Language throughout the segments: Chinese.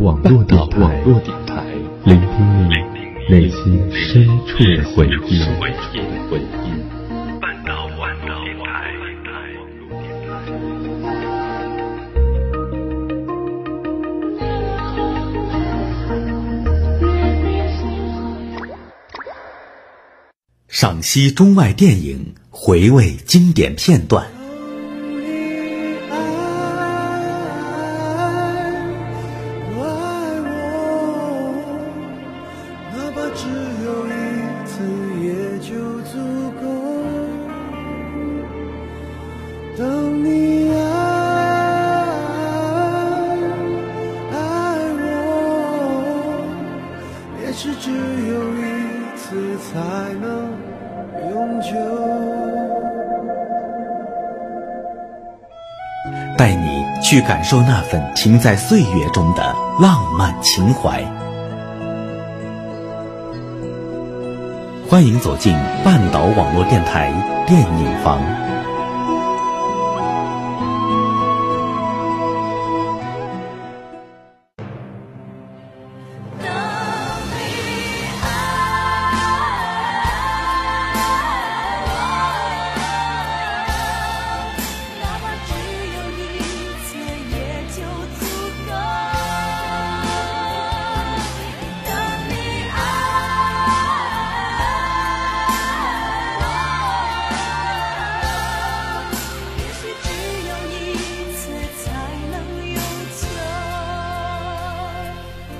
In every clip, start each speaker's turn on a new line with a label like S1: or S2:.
S1: 网络的网络电台，聆听你内心深处的回忆。半岛电台。
S2: 赏析中外电影，回味经典片段。是只有一次才能永久带你去感受那份停在岁月中的浪漫情怀。欢迎走进半岛网络电台电影房。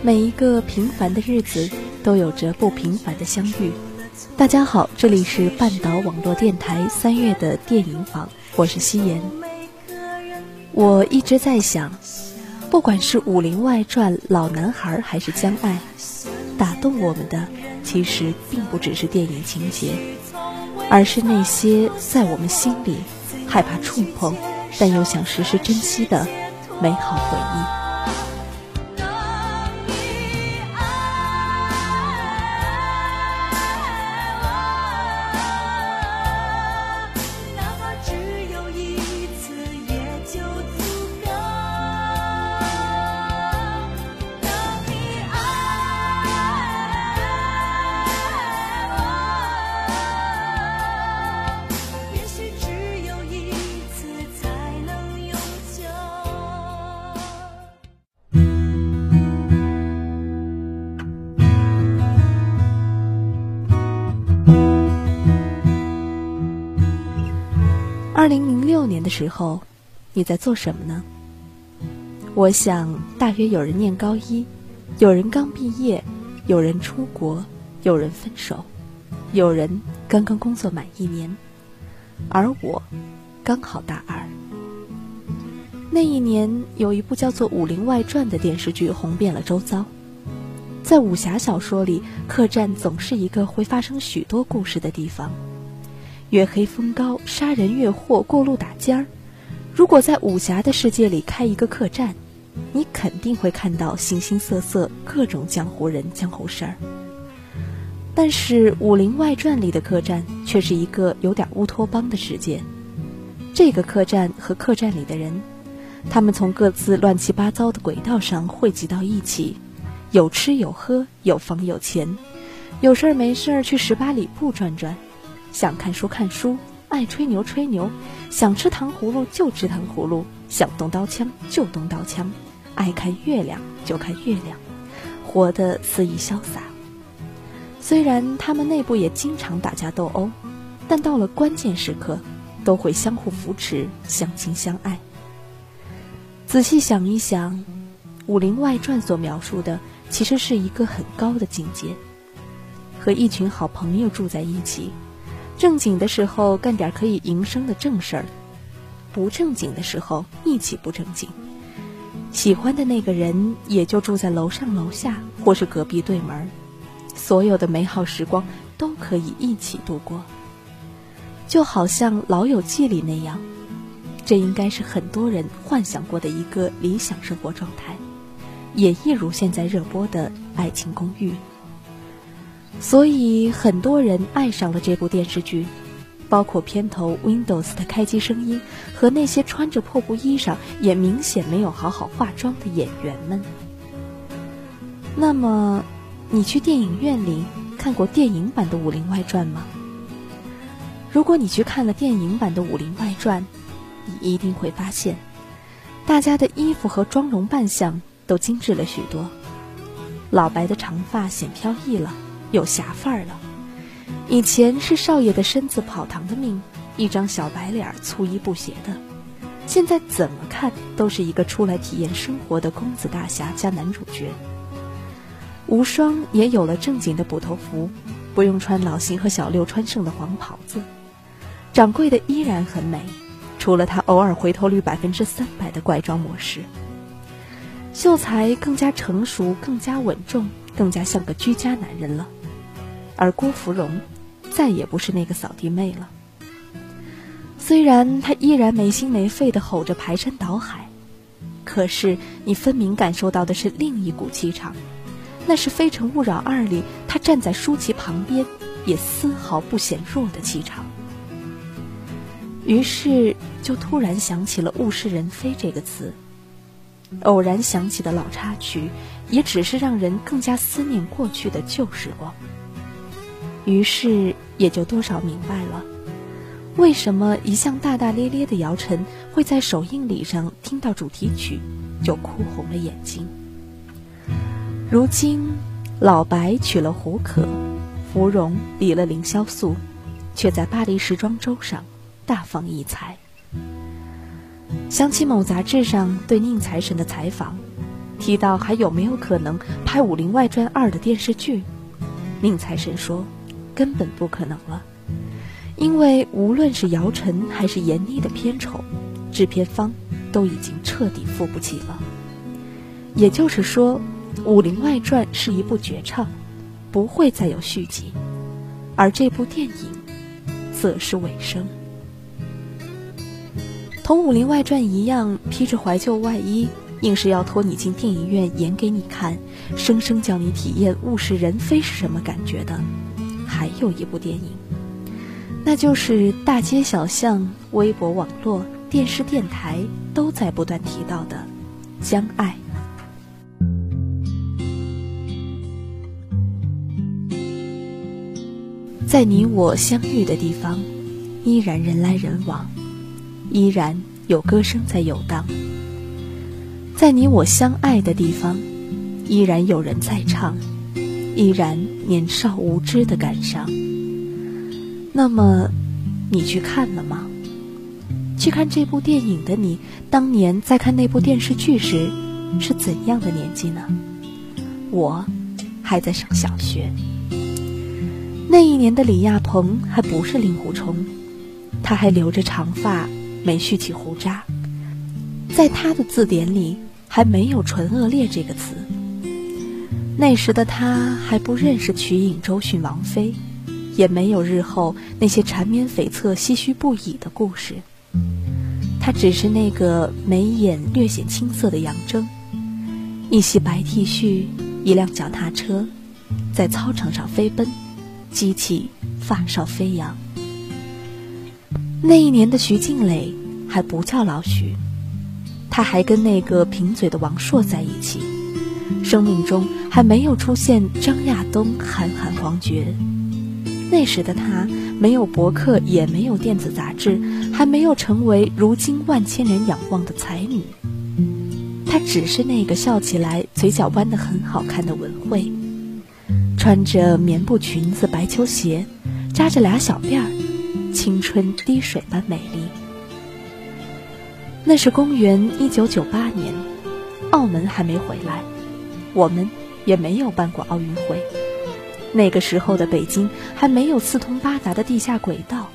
S3: 每一个平凡的日子都有着不平凡的相遇。大家好，这里是半岛网络电台三月的电影坊，我是夕颜。我一直在想，不管是《武林外传》《老男孩》还是《将爱》，打动我们的其实并不只是电影情节，而是那些在我们心里害怕触碰，但又想时时珍惜的美好回忆。的时候，你在做什么呢？我想，大约有人念高一，有人刚毕业，有人出国，有人分手，有人刚刚工作满一年，而我刚好大二。那一年，有一部叫做《武林外传》的电视剧红遍了周遭。在武侠小说里，客栈总是一个会发生许多故事的地方。月黑风高，杀人越货，过路打尖儿。如果在武侠的世界里开一个客栈，你肯定会看到形形色色各种江湖人、江湖事儿。但是《武林外传》里的客栈却是一个有点乌托邦的世界。这个客栈和客栈里的人，他们从各自乱七八糟的轨道上汇集到一起，有吃有喝，有房有钱，有事儿没事儿去十八里铺转转。想看书看书，爱吹牛吹牛，想吃糖葫芦就吃糖葫芦，想动刀枪就动刀枪，爱看月亮就看月亮，活得肆意潇洒。虽然他们内部也经常打架斗殴，但到了关键时刻，都会相互扶持，相亲相爱。仔细想一想，《武林外传》所描述的其实是一个很高的境界，和一群好朋友住在一起。正经的时候干点可以营生的正事儿，不正经的时候一起不正经。喜欢的那个人也就住在楼上楼下，或是隔壁对门所有的美好时光都可以一起度过。就好像《老友记》里那样，这应该是很多人幻想过的一个理想生活状态，也一如现在热播的《爱情公寓》。所以很多人爱上了这部电视剧，包括片头 Windows 的开机声音和那些穿着破布衣裳也明显没有好好化妆的演员们。那么，你去电影院里看过电影版的《武林外传》吗？如果你去看了电影版的《武林外传》，你一定会发现，大家的衣服和妆容扮相都精致了许多。老白的长发显飘逸了，有侠范儿了。以前是少爷的身子跑堂的命，一张小白脸，粗衣布鞋的。现在怎么看都是一个出来体验生活的公子大侠加男主角。无双也有了正经的捕头服，不用穿老邢和小六穿剩的黄袍子。掌柜的依然很美，除了他偶尔回头率百分之三百的怪装模式。秀才更加成熟，更加稳重，更加像个居家男人了。而郭芙蓉，再也不是那个扫地妹了。虽然她依然没心没肺的吼着排山倒海，可是你分明感受到的是另一股气场。那是《非诚勿扰二》里她站在舒淇旁边，也丝毫不显弱的气场。于是就突然想起了“物是人非”这个词。偶然想起的老插曲，也只是让人更加思念过去的旧时光。于是也就多少明白了，为什么一向大大咧咧的姚晨会在首映礼上听到主题曲就哭红了眼睛。如今，老白娶了胡可，芙蓉离了凌潇肃，却在巴黎时装周上大放异彩。想起某杂志上对宁财神的采访，提到还有没有可能拍《武林外传二》的电视剧，宁财神说，根本不可能了，因为无论是姚晨还是闫妮的片酬，制片方都已经彻底付不起了。也就是说。《武林外传》是一部绝唱，不会再有续集，而这部电影，则是尾声。同《武林外传》一样，披着怀旧外衣，硬是要拖你进电影院演给你看，生生叫你体验物是人非是什么感觉的，还有一部电影，那就是大街小巷、微博网络、电视电台都在不断提到的《将爱》。在你我相遇的地方，依然人来人往，依然有歌声在游荡。在你我相爱的地方，依然有人在唱，依然年少无知的感伤。那么，你去看了吗？去看这部电影的你，当年在看那部电视剧时，是怎样的年纪呢？我，还在上小学。那一年的李亚鹏还不是令狐冲，他还留着长发，没蓄起胡渣，在他的字典里还没有“纯恶劣”这个词。那时的他还不认识瞿颖、周迅、王菲，也没有日后那些缠绵悱恻、唏嘘不已的故事。他只是那个眉眼略显青涩的杨铮，一袭白 T 恤，一辆脚踏车，在操场上飞奔。激起发梢飞扬。那一年的徐静蕾还不叫老徐，他还跟那个贫嘴的王朔在一起，生命中还没有出现张亚东、韩寒、黄觉。那时的他没有博客，也没有电子杂志，还没有成为如今万千人仰望的才女。她只是那个笑起来嘴角弯得很好看的文慧。穿着棉布裙子、白球鞋，扎着俩小辫儿，青春滴水般美丽。那是公元一九九八年，澳门还没回来，我们也没有办过奥运会。那个时候的北京还没有四通八达的地下轨道，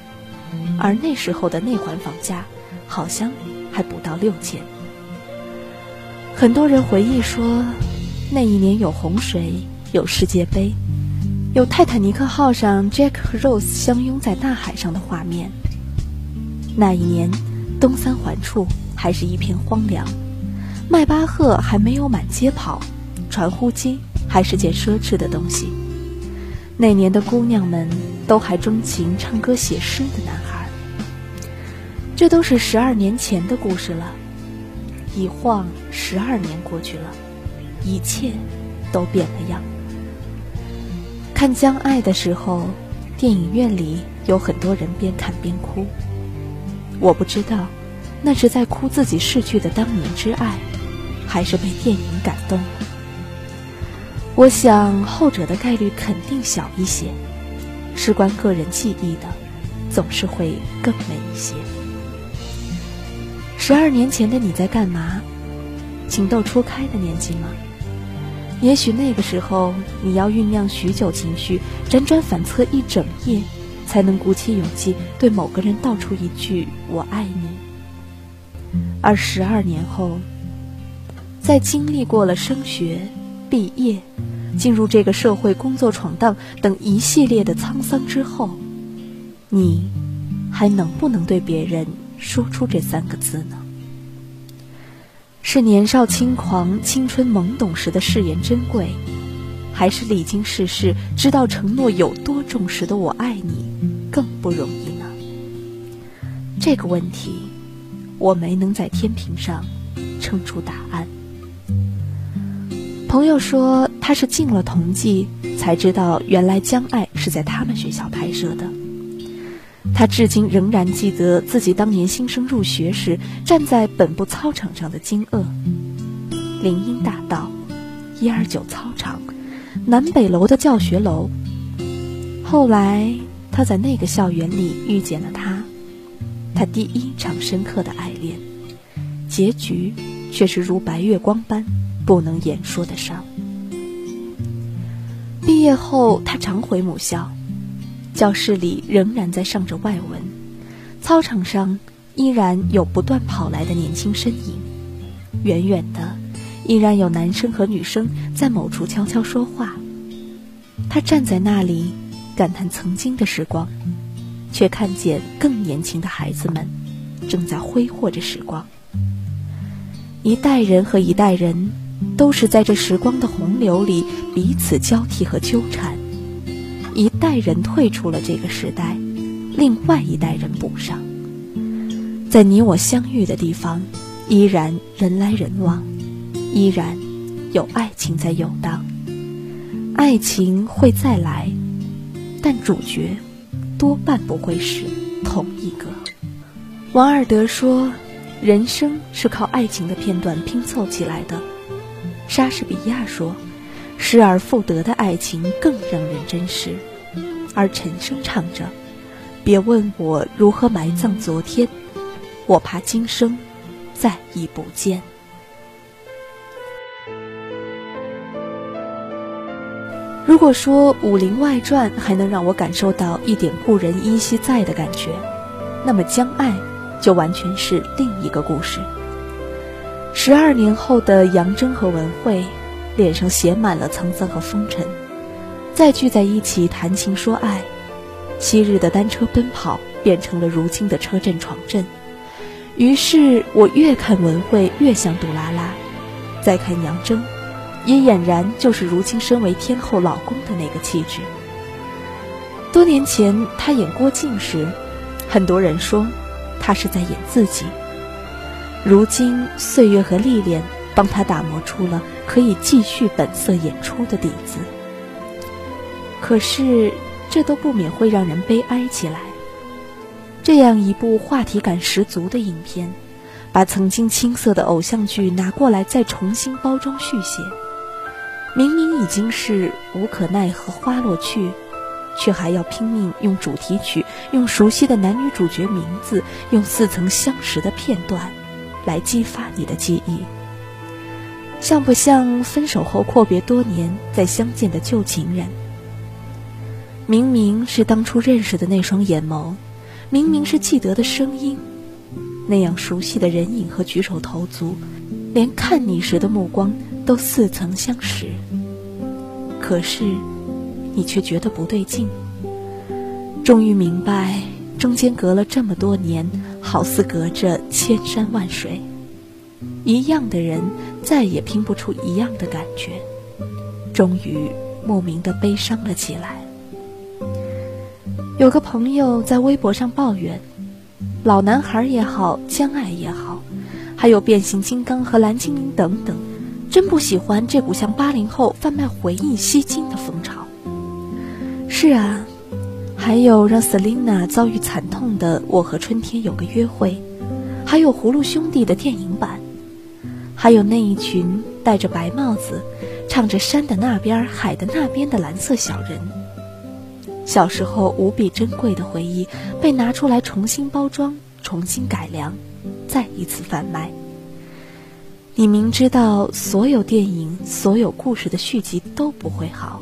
S3: 而那时候的内环房价好像还不到六千。很多人回忆说，那一年有洪水。有世界杯，有泰坦尼克号上 Jack 和 Rose 相拥在大海上的画面。那一年，东三环处还是一片荒凉，迈巴赫还没有满街跑，传呼机还是件奢侈的东西。那年的姑娘们都还钟情唱歌写诗的男孩。这都是十二年前的故事了，一晃十二年过去了，一切。都变了样。看《将爱》的时候，电影院里有很多人边看边哭。我不知道，那是在哭自己逝去的当年之爱，还是被电影感动。我想后者的概率肯定小一些，事关个人记忆的，总是会更美一些。十二年前的你在干嘛？情窦初开的年纪吗？也许那个时候你要酝酿许久情绪，辗转反侧一整夜，才能鼓起勇气对某个人道出一句“我爱你”。而十二年后，在经历过了升学、毕业。进入这个社会、工作、闯荡等一系列的沧桑之后，你还能不能对别人说出这三个字呢？是年少轻狂、青春懵懂时的誓言珍贵，还是历经世事、知道承诺有多重时的“我爱你”更不容易呢？这个问题，我没能在天平上称出答案。朋友说。他是进了同济才知道，原来《将爱》是在他们学校拍摄的。他至今仍然记得自己当年新生入学时站在本部操场上的惊愕。林荫大道，一二九操场，南北楼的教学楼。后来他在那个校园里遇见了他，他第一场深刻的爱恋，结局却是如白月光般不能言说的伤。毕业后，他常回母校，教室里仍然在上着外文，操场上依然有不断跑来的年轻身影，远远的，依然有男生和女生在某处悄悄说话。他站在那里，感叹曾经的时光，却看见更年轻的孩子们正在挥霍着时光。一代人和一代人。都是在这时光的洪流里彼此交替和纠缠，一代人退出了这个时代，另外一代人补上。在你我相遇的地方，依然人来人往，依然有爱情在游荡。爱情会再来，但主角多半不会是同一个。王尔德说：“人生是靠爱情的片段拼凑起来的。”莎士比亚说：“失而复得的爱情更让人珍视。”而陈升唱着：“别问我如何埋葬昨天，我怕今生再已不见。”如果说《武林外传》还能让我感受到一点故人依稀在的感觉，那么《将爱》就完全是另一个故事。十二年后的杨铮和文慧，脸上写满了沧桑和风尘，再聚在一起谈情说爱。昔日的单车奔跑变成了如今的车震闯阵。于是我越看文慧越像杜拉拉，再看杨铮，也俨然就是如今身为天后老公的那个气质。多年前他演郭靖时，很多人说他是在演自己。如今岁月和历练帮他打磨出了可以继续本色演出的底子。可是这都不免会让人悲哀起来。这样一部话题感十足的影片，把曾经青涩的偶像剧拿过来再重新包装续写，明明已经是无可奈何花落去，却还要拼命用主题曲、用熟悉的男女主角名字、用似曾相识的片段。来激发你的记忆，像不像分手后阔别多年再相见的旧情人？明明是当初认识的那双眼眸，明明是记得的声音，那样熟悉的人影和举手投足，连看你时的目光都似曾相识。可是，你却觉得不对劲。终于明白，中间隔了这么多年。好似隔着千山万水，一样的人再也拼不出一样的感觉，终于莫名的悲伤了起来。有个朋友在微博上抱怨，老男孩也好，相爱也好，还有变形金刚和蓝精灵等等，真不喜欢这股向八零后贩卖回忆吸金的风潮。是啊，还有让 Selina 遭遇惨痛的《我和春天有个约会》，还有《葫芦兄弟》的电影版，还有那一群戴着白帽子、唱着山的那边、海的那边的蓝色小人。小时候无比珍贵的回忆被拿出来重新包装、重新改良，再一次贩卖。你明知道所有电影、所有故事的续集都不会好，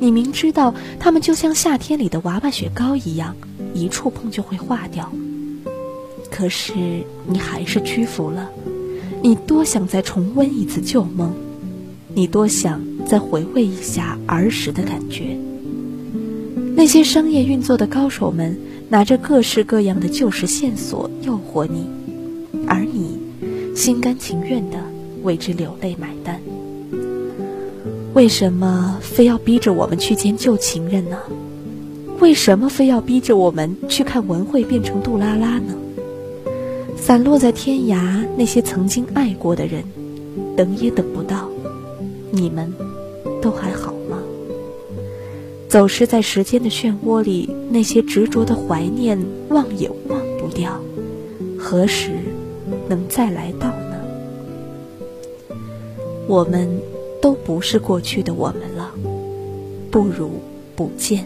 S3: 你明知道它们就像夏天里的娃娃雪糕一样，一触碰就会化掉。可是你还是屈服了。你多想再重温一次旧梦，你多想再回味一下儿时的感觉。那些商业运作的高手们拿着各式各样的旧时线索诱惑你，而你。心甘情愿的为之流泪买单。为什么非要逼着我们去见旧情人呢？为什么非要逼着我们去看文慧变成杜拉拉呢？散落在天涯那些曾经爱过的人，等也等不到。你们都还好吗？走失在时间的漩涡里，那些执着的怀念，忘也忘不掉。何时？能再来到呢？我们都不是过去的我们了，不如不见。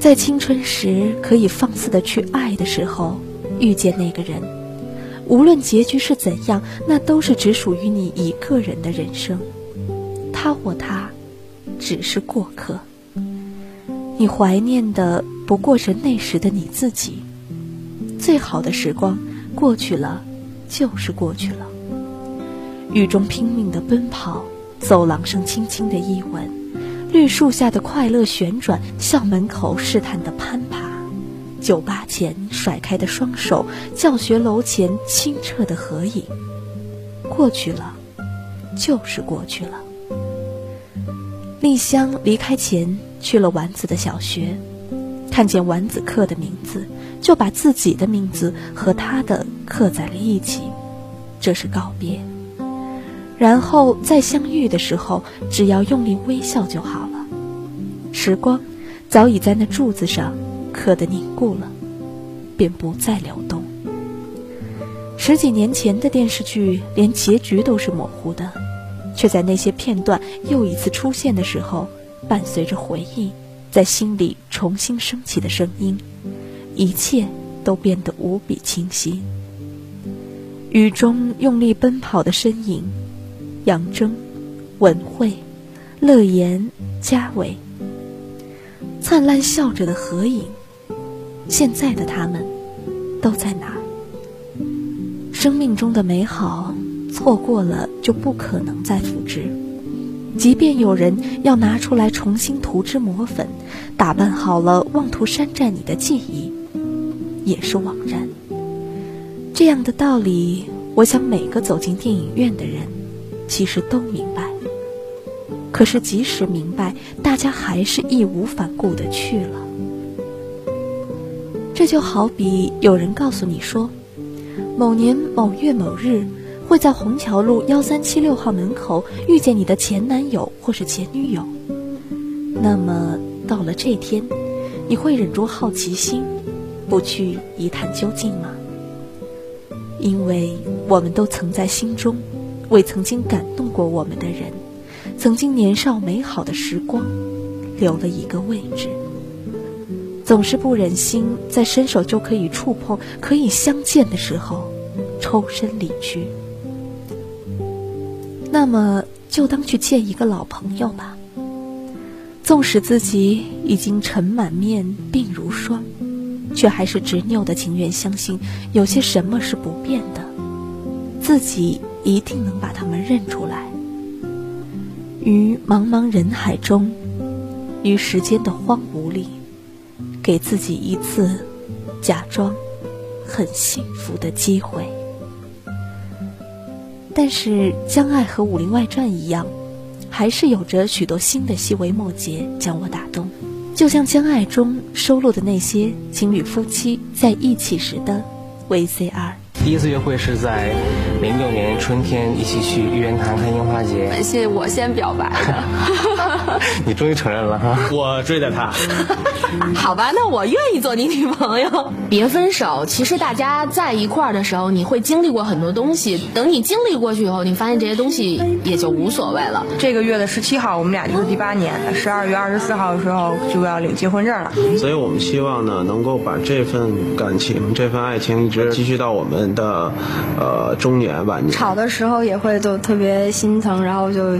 S3: 在青春时可以放肆的去爱的时候，遇见那个人，无论结局是怎样，那都是只属于你一个人的人生。他或她，只是过客。你怀念的不过是那时的你自己，最好的时光。过去了，就是过去了。雨中拼命的奔跑，走廊上轻轻的一吻，绿树下的快乐旋转，校门口试探的攀爬，酒吧前甩开的双手，教学楼前清澈的合影。过去了，就是过去了。丽香离开前去了丸子的小学，看见丸子刻的名字。就把自己的名字和他的刻在了一起，这是告别。然后再相遇的时候，只要用力微笑就好了。时光早已在那柱子上刻得凝固了，便不再流动。十几年前的电视剧，连结局都是模糊的，却在那些片段又一次出现的时候，伴随着回忆，在心里重新升起的声音。一切都变得无比清晰。雨中用力奔跑的身影，杨铮、文慧、乐言、嘉伟，灿烂笑着的合影。现在的他们都在哪儿？生命中的美好，错过了就不可能再复制。即便有人要拿出来重新涂脂抹粉，打扮好了，妄图山寨你的记忆。也是枉然。这样的道理，我想每个走进电影院的人，其实都明白。可是即使明白，大家还是义无反顾的去了。这就好比有人告诉你说，某年某月某日，会在虹桥路幺三七六号门口遇见你的前男友或是前女友。那么到了这天，你会忍住好奇心。不去一探究竟吗？因为我们都曾在心中，为曾经感动过我们的人，曾经年少美好的时光，留了一个位置。总是不忍心在伸手就可以触碰、可以相见的时候，抽身离去。那么，就当去见一个老朋友吧。纵使自己已经尘满面、鬓如霜。却还是执拗的，情愿相信有些什么是不变的，自己一定能把他们认出来。于茫茫人海中，于时间的荒芜里，给自己一次假装很幸福的机会。但是《将爱》和《武林外传》一样，还是有着许多新的细微末节将我打动。就像《将爱》中收录的那些情侣夫妻在一起时的 VCR。
S4: 第一次约会是在零六年春天，一起去玉渊潭看樱花节。
S3: 是我先表白的。
S4: 你终于承认了哈！
S5: 我追的他。
S3: 好吧，那我愿意做你女朋友。别分手，其实大家在一块儿的时候，你会经历过很多东西。等你经历过去以后，你发现这些东西也就无所谓了。
S6: 这个月的十七号，我们俩就是第八年；十二月二十四号的时候就要领结婚证了。
S7: 所以我们希望呢，能够把这份感情、这份爱情一直继续到我们的呃中年晚年。
S8: 吵的时候也会就特别心疼，然后就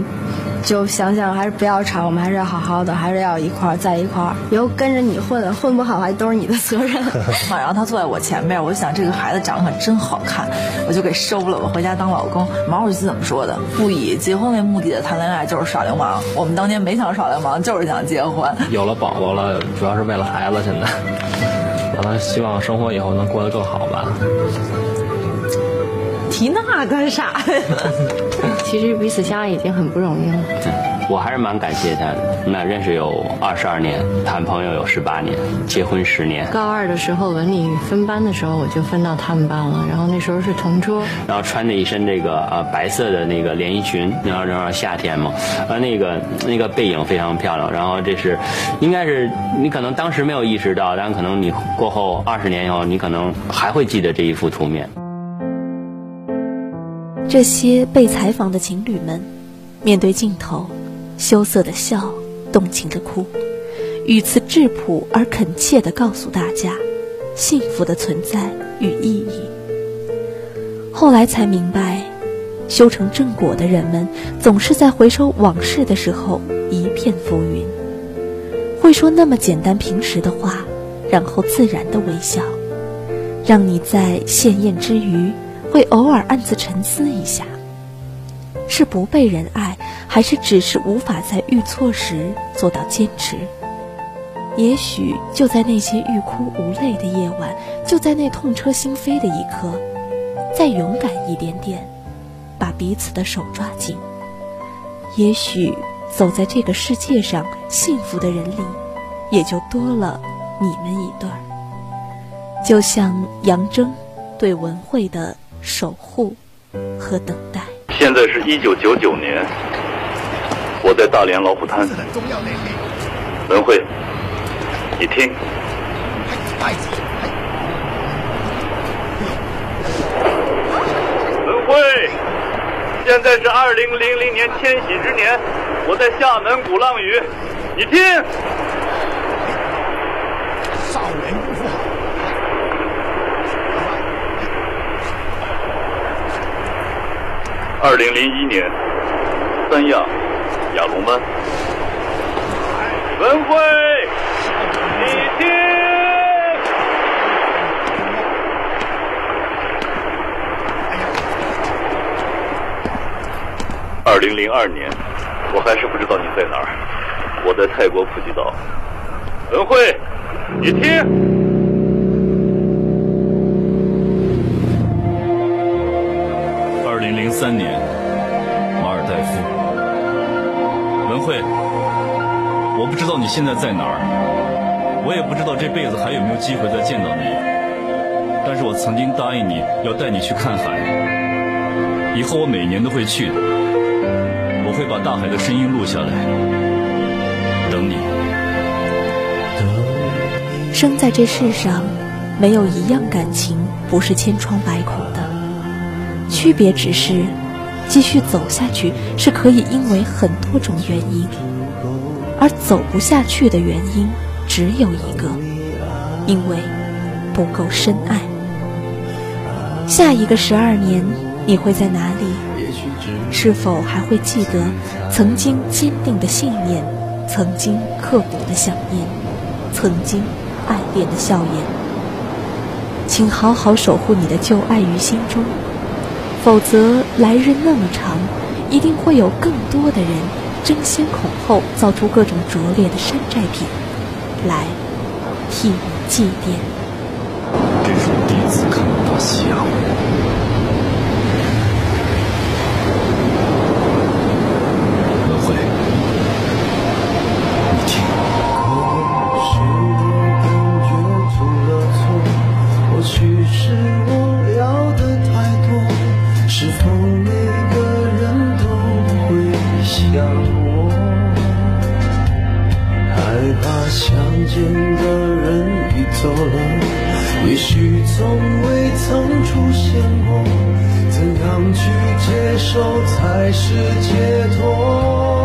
S8: 就想想还是不要吵，我们还是要好好的，还是要一块儿在一块儿。以后跟着你混，混不好还都是你的责任。
S9: 然后他坐在我前面，我就想这个孩子长得可真好看，我就给收了，我回家当老公。毛主席怎么说的？不以结婚为目的的谈恋爱就是耍流氓。我们当年没想耍流氓，就是想结婚。
S4: 有了宝宝了，主要是为了孩子。现在，完了，希望生活以后能过得更好吧。
S9: 提那干啥呀？
S8: 其实彼此相爱已经很不容易了。
S10: 我还是蛮感谢他的。我们俩认识有二十二年，谈朋友有十八年，结婚十年。
S8: 高二的时候文理分班的时候，我就分到他们班了。然后那时候是同桌。
S10: 然后穿着一身这个呃白色的那个连衣裙，然后正好夏天嘛，呃那个那个背影非常漂亮。然后这是，应该是你可能当时没有意识到，但可能你过后二十年以后，你可能还会记得这一幅图面。
S3: 这些被采访的情侣们，面对镜头，羞涩的笑，动情的哭，语词质朴而恳切地告诉大家，幸福的存在与意义。后来才明白，修成正果的人们，总是在回首往事的时候一片浮云，会说那么简单平实的话，然后自然的微笑，让你在羡艳之余。会偶尔暗自沉思一下，是不被人爱，还是只是无法在遇错时做到坚持？也许就在那些欲哭无泪的夜晚，就在那痛彻心扉的一刻，再勇敢一点点，把彼此的手抓紧。也许走在这个世界上幸福的人里，也就多了你们一对儿。就像杨铮对文慧的。守护和等待。
S11: 现在是一九九九年，我在大连老虎滩。文慧，你听。文慧，现在是二零零零年千禧之年，我在厦门鼓浪屿，你听。少年不负。二零零一年，三亚亚龙湾，文慧，你听。二零零二年，我还是不知道你在哪儿，我在泰国普吉岛，文慧，你听。
S12: 三年，马尔代夫，文慧，我不知道你现在在哪儿，我也不知道这辈子还有没有机会再见到你。但是我曾经答应你要带你去看海，以后我每年都会去的。我会把大海的声音录下来，等你。
S3: 生在这世上，没有一样感情不是千疮百孔。区别只是，继续走下去是可以因为很多种原因，而走不下去的原因只有一个，因为不够深爱。下一个十二年你会在哪里？是否还会记得曾经坚定的信念，曾经刻骨的想念，曾经爱恋的笑颜？请好好守护你的旧爱于心中。否则，来日那么长，一定会有更多的人争先恐后造出各种拙劣的山寨品，来替你祭奠。
S12: 这是我第一次看到大西洋。
S13: 想我，
S5: 害怕相见的人已走了，也许从未曾出现过，怎样去接受才是解脱？